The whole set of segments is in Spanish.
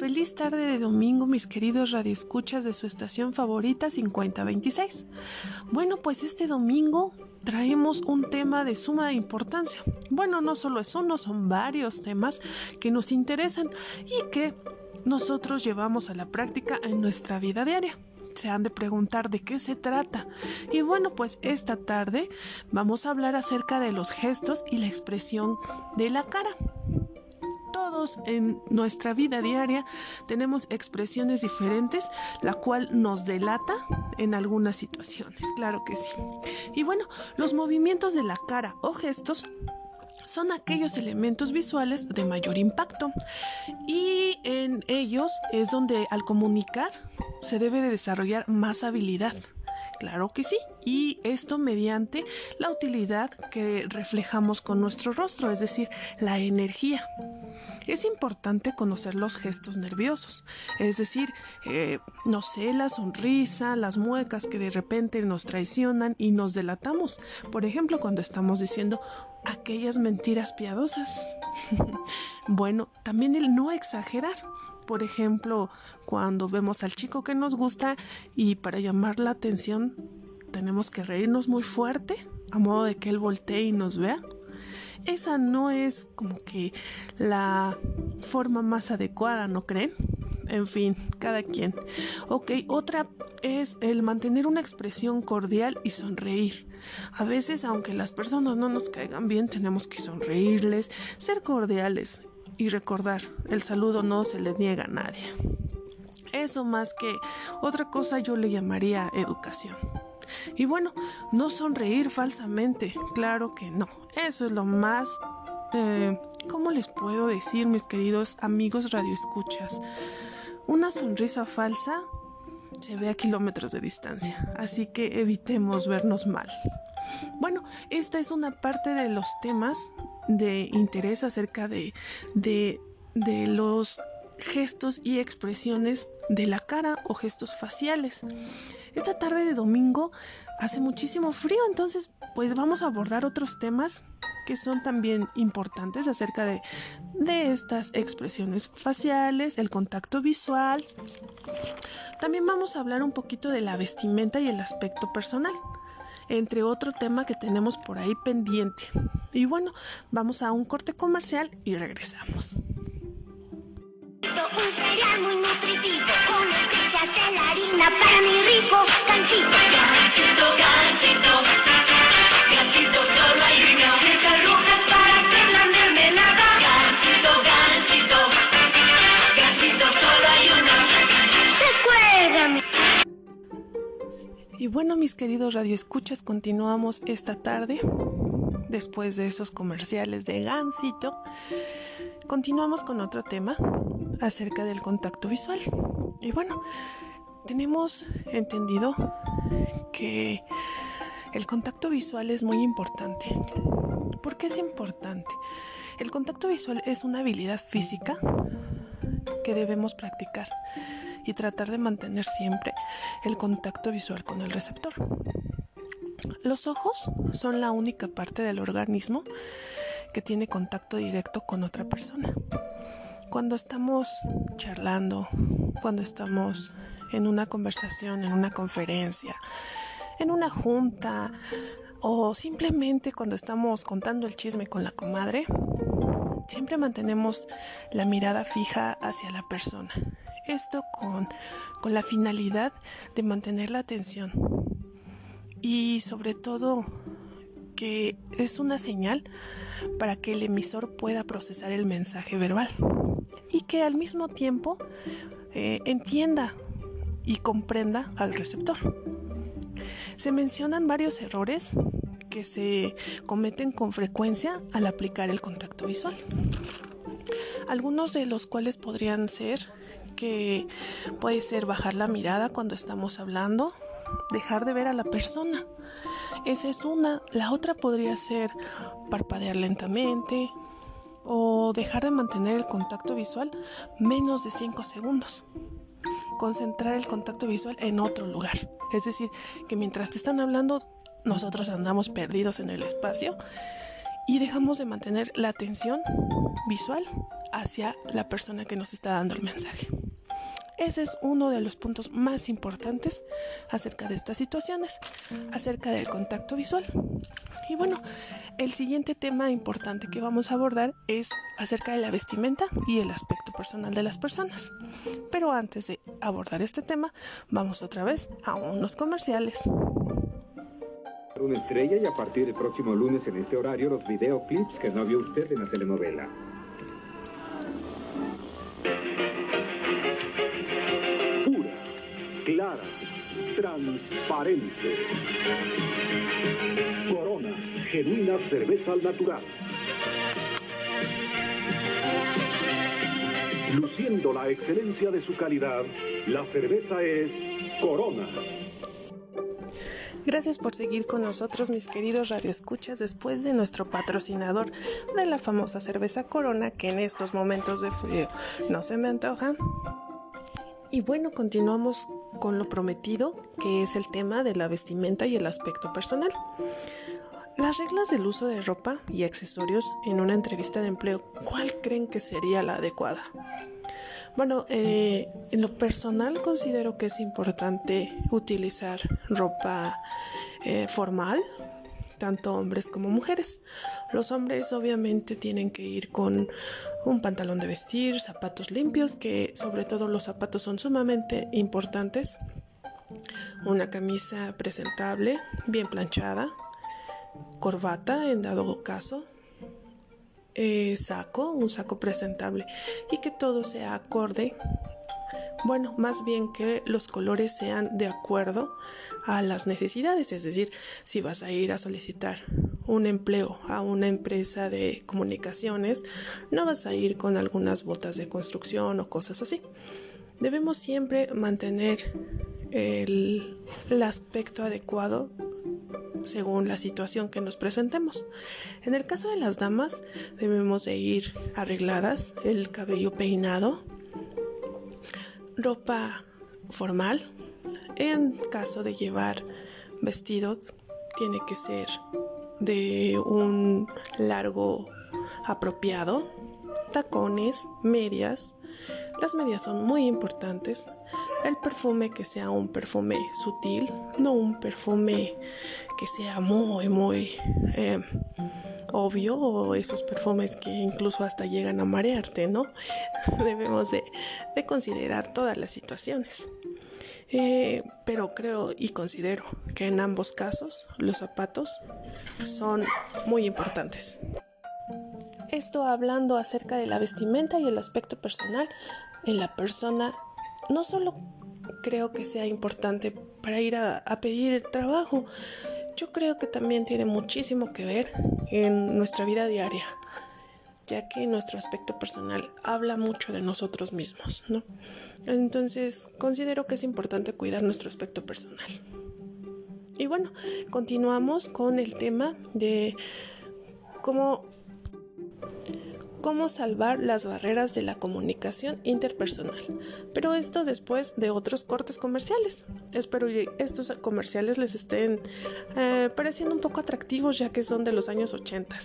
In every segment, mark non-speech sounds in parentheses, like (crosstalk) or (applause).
Feliz tarde de domingo, mis queridos radioescuchas de su estación favorita 5026. Bueno, pues este domingo traemos un tema de suma importancia. Bueno, no solo es uno, son varios temas que nos interesan y que nosotros llevamos a la práctica en nuestra vida diaria. Se han de preguntar de qué se trata. Y bueno, pues esta tarde vamos a hablar acerca de los gestos y la expresión de la cara todos en nuestra vida diaria tenemos expresiones diferentes, la cual nos delata en algunas situaciones, claro que sí. Y bueno, los movimientos de la cara o gestos son aquellos elementos visuales de mayor impacto y en ellos es donde al comunicar se debe de desarrollar más habilidad. Claro que sí. Y esto mediante la utilidad que reflejamos con nuestro rostro, es decir, la energía. Es importante conocer los gestos nerviosos, es decir, eh, no sé, la sonrisa, las muecas que de repente nos traicionan y nos delatamos. Por ejemplo, cuando estamos diciendo aquellas mentiras piadosas. (laughs) bueno, también el no exagerar por ejemplo, cuando vemos al chico que nos gusta y para llamar la atención tenemos que reírnos muy fuerte a modo de que él voltee y nos vea. Esa no es como que la forma más adecuada, ¿no creen? En fin, cada quien. Ok, otra es el mantener una expresión cordial y sonreír. A veces, aunque las personas no nos caigan bien, tenemos que sonreírles, ser cordiales y recordar, el saludo no se le niega a nadie. Eso más que otra cosa yo le llamaría educación. Y bueno, no sonreír falsamente, claro que no. Eso es lo más... Eh, ¿Cómo les puedo decir, mis queridos amigos radioescuchas? Una sonrisa falsa se ve a kilómetros de distancia, así que evitemos vernos mal. Bueno, esta es una parte de los temas de interés acerca de, de, de los gestos y expresiones de la cara o gestos faciales. Esta tarde de domingo hace muchísimo frío, entonces pues vamos a abordar otros temas que son también importantes acerca de, de estas expresiones faciales, el contacto visual. También vamos a hablar un poquito de la vestimenta y el aspecto personal entre otro tema que tenemos por ahí pendiente. Y bueno, vamos a un corte comercial y regresamos. Harina para mi rico ganchito. Ganchito, ganchito, ganchito solo hay uno. Letras rojas para hacer la mermelada. Ganchito, ganchito, ganchito solo hay uno. Recuérdame. Y bueno, mis queridos radioescuchas, continuamos esta tarde después de esos comerciales de Gansito. Continuamos con otro tema acerca del contacto visual. Y bueno, tenemos entendido que el contacto visual es muy importante. ¿Por qué es importante? El contacto visual es una habilidad física que debemos practicar y tratar de mantener siempre el contacto visual con el receptor. Los ojos son la única parte del organismo que tiene contacto directo con otra persona. Cuando estamos charlando, cuando estamos en una conversación, en una conferencia, en una junta o simplemente cuando estamos contando el chisme con la comadre, siempre mantenemos la mirada fija hacia la persona. Esto con, con la finalidad de mantener la atención. Y sobre todo que es una señal para que el emisor pueda procesar el mensaje verbal y que al mismo tiempo eh, entienda y comprenda al receptor. Se mencionan varios errores que se cometen con frecuencia al aplicar el contacto visual. Algunos de los cuales podrían ser que puede ser bajar la mirada cuando estamos hablando, dejar de ver a la persona. Esa es una. La otra podría ser parpadear lentamente o dejar de mantener el contacto visual menos de 5 segundos. Concentrar el contacto visual en otro lugar. Es decir, que mientras te están hablando, nosotros andamos perdidos en el espacio y dejamos de mantener la atención visual hacia la persona que nos está dando el mensaje. Ese es uno de los puntos más importantes acerca de estas situaciones, acerca del contacto visual. Y bueno, el siguiente tema importante que vamos a abordar es acerca de la vestimenta y el aspecto personal de las personas. Pero antes de abordar este tema, vamos otra vez a unos comerciales. Una estrella y a partir del próximo lunes en este horario los videoclips que no vio usted en la telenovela. Transparente. Corona, genuina cerveza al natural. Luciendo la excelencia de su calidad, la cerveza es Corona. Gracias por seguir con nosotros, mis queridos radioescuchas, después de nuestro patrocinador de la famosa cerveza Corona, que en estos momentos de frío no se me antoja. Y bueno, continuamos con lo prometido, que es el tema de la vestimenta y el aspecto personal. Las reglas del uso de ropa y accesorios en una entrevista de empleo, ¿cuál creen que sería la adecuada? Bueno, eh, en lo personal considero que es importante utilizar ropa eh, formal, tanto hombres como mujeres. Los hombres obviamente tienen que ir con un pantalón de vestir, zapatos limpios, que sobre todo los zapatos son sumamente importantes, una camisa presentable, bien planchada, corbata en dado caso, eh, saco, un saco presentable y que todo sea acorde. Bueno, más bien que los colores sean de acuerdo a las necesidades, es decir, si vas a ir a solicitar un empleo a una empresa de comunicaciones, no vas a ir con algunas botas de construcción o cosas así. Debemos siempre mantener el, aspecto adecuado según la situación que nos presentemos. En el caso de las damas, debemos de ir arregladas, el cabello peinado, ropa formal, en caso de llevar vestido, tiene que ser de un largo apropiado, tacones, medias. Las medias son muy importantes. El perfume que sea un perfume sutil, no un perfume que sea muy, muy eh, obvio o esos perfumes que incluso hasta llegan a marearte, ¿no? (laughs) Debemos de considerar todas las situaciones. Eh, pero creo y considero que en ambos casos los zapatos son muy importantes. Esto hablando acerca de la vestimenta y el aspecto personal en la persona, no solo creo que sea importante para ir a, a pedir trabajo, yo creo que también tiene muchísimo que ver en nuestra vida diaria ya que nuestro aspecto personal habla mucho de nosotros mismos, ¿no? Entonces, considero que es importante cuidar nuestro aspecto personal. Y bueno, continuamos con el tema de cómo cómo salvar las barreras de la comunicación interpersonal. Pero esto después de otros cortes comerciales. Espero que estos comerciales les estén eh, pareciendo un poco atractivos ya que son de los años 80,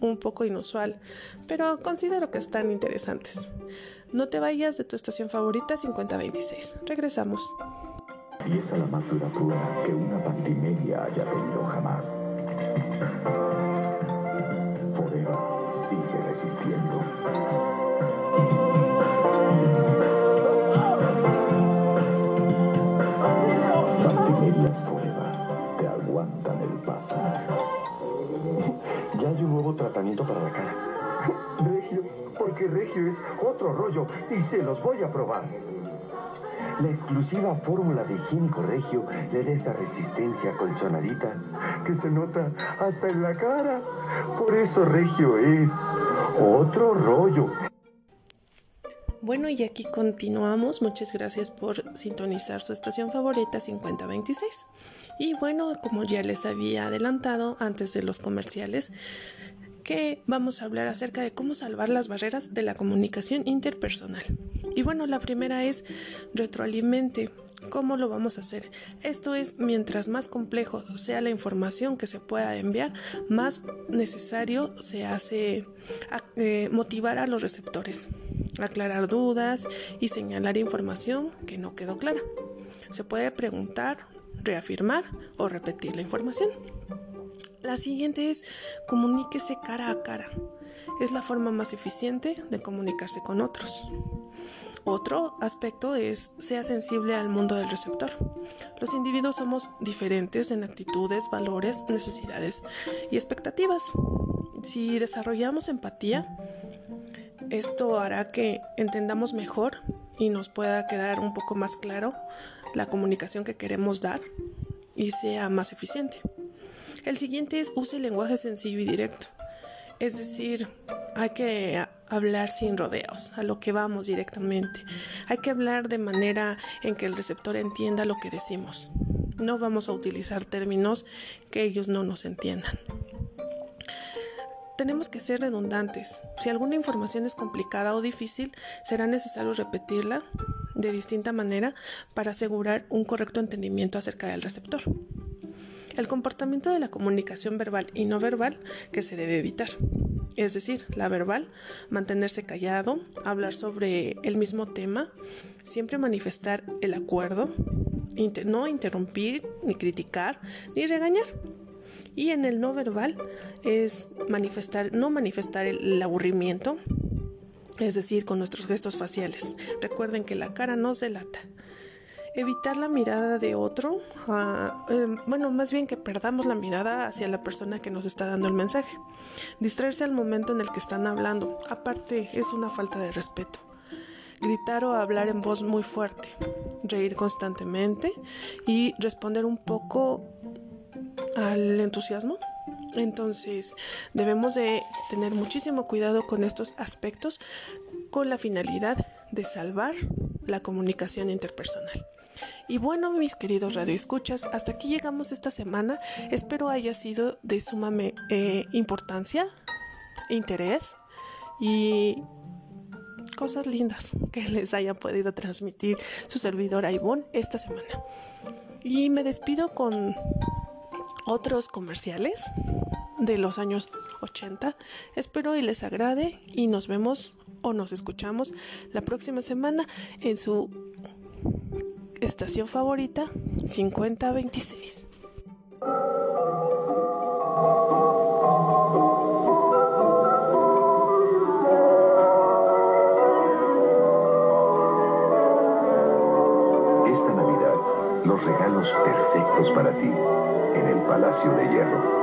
un poco inusual, pero considero que están interesantes. No te vayas de tu estación favorita 5026. Regresamos. La más duradera que una haya tenido jamás. Es otro rollo y se los voy a probar. La exclusiva fórmula de higiénico regio le da esa resistencia colchonadita que se nota hasta en la cara. Por eso regio es otro rollo. Bueno, y aquí continuamos. Muchas gracias por sintonizar su estación favorita 5026. Y bueno, como ya les había adelantado antes de los comerciales, que vamos a hablar acerca de cómo salvar las barreras de la comunicación interpersonal. Y bueno, la primera es retroalimente ¿Cómo lo vamos a hacer? Esto es, mientras más complejo sea la información que se pueda enviar, más necesario se hace eh, motivar a los receptores, aclarar dudas y señalar información que no quedó clara. Se puede preguntar, reafirmar o repetir la información. La siguiente es comuníquese cara a cara. Es la forma más eficiente de comunicarse con otros. Otro aspecto es sea sensible al mundo del receptor. Los individuos somos diferentes en actitudes, valores, necesidades y expectativas. Si desarrollamos empatía, esto hará que entendamos mejor y nos pueda quedar un poco más claro la comunicación que queremos dar y sea más eficiente. El siguiente es use el lenguaje sencillo y directo. Es decir, hay que hablar sin rodeos, a lo que vamos directamente. Hay que hablar de manera en que el receptor entienda lo que decimos. No vamos a utilizar términos que ellos no nos entiendan. Tenemos que ser redundantes. Si alguna información es complicada o difícil, será necesario repetirla de distinta manera para asegurar un correcto entendimiento acerca del receptor. El comportamiento de la comunicación verbal y no verbal que se debe evitar. Es decir, la verbal, mantenerse callado, hablar sobre el mismo tema, siempre manifestar el acuerdo, no interrumpir, ni criticar, ni regañar. Y en el no verbal es manifestar, no manifestar el aburrimiento, es decir, con nuestros gestos faciales. Recuerden que la cara nos delata evitar la mirada de otro, em, bueno, más bien que perdamos la mirada hacia la persona que nos está dando el mensaje. Distraerse al momento en el que están hablando, aparte es una falta de respeto. Gritar o hablar en voz muy fuerte, reír constantemente y responder un poco al entusiasmo. Entonces debemos de tener muchísimo cuidado con estos aspectos con la finalidad de salvar la comunicación interpersonal. Y bueno, mis queridos radioescuchas, hasta aquí llegamos esta semana. Espero haya sido de suma eh, importancia, interés y cosas lindas que (laughs) les haya podido transmitir su servidora Ivonne esta semana. Y me despido con otros comerciales de los años 80. Espero y les agrade y nos vemos o nos escuchamos la próxima semana en su estación favorita 5026. Esta Navidad, los regalos perfectos para ti en el Palacio de Hierro.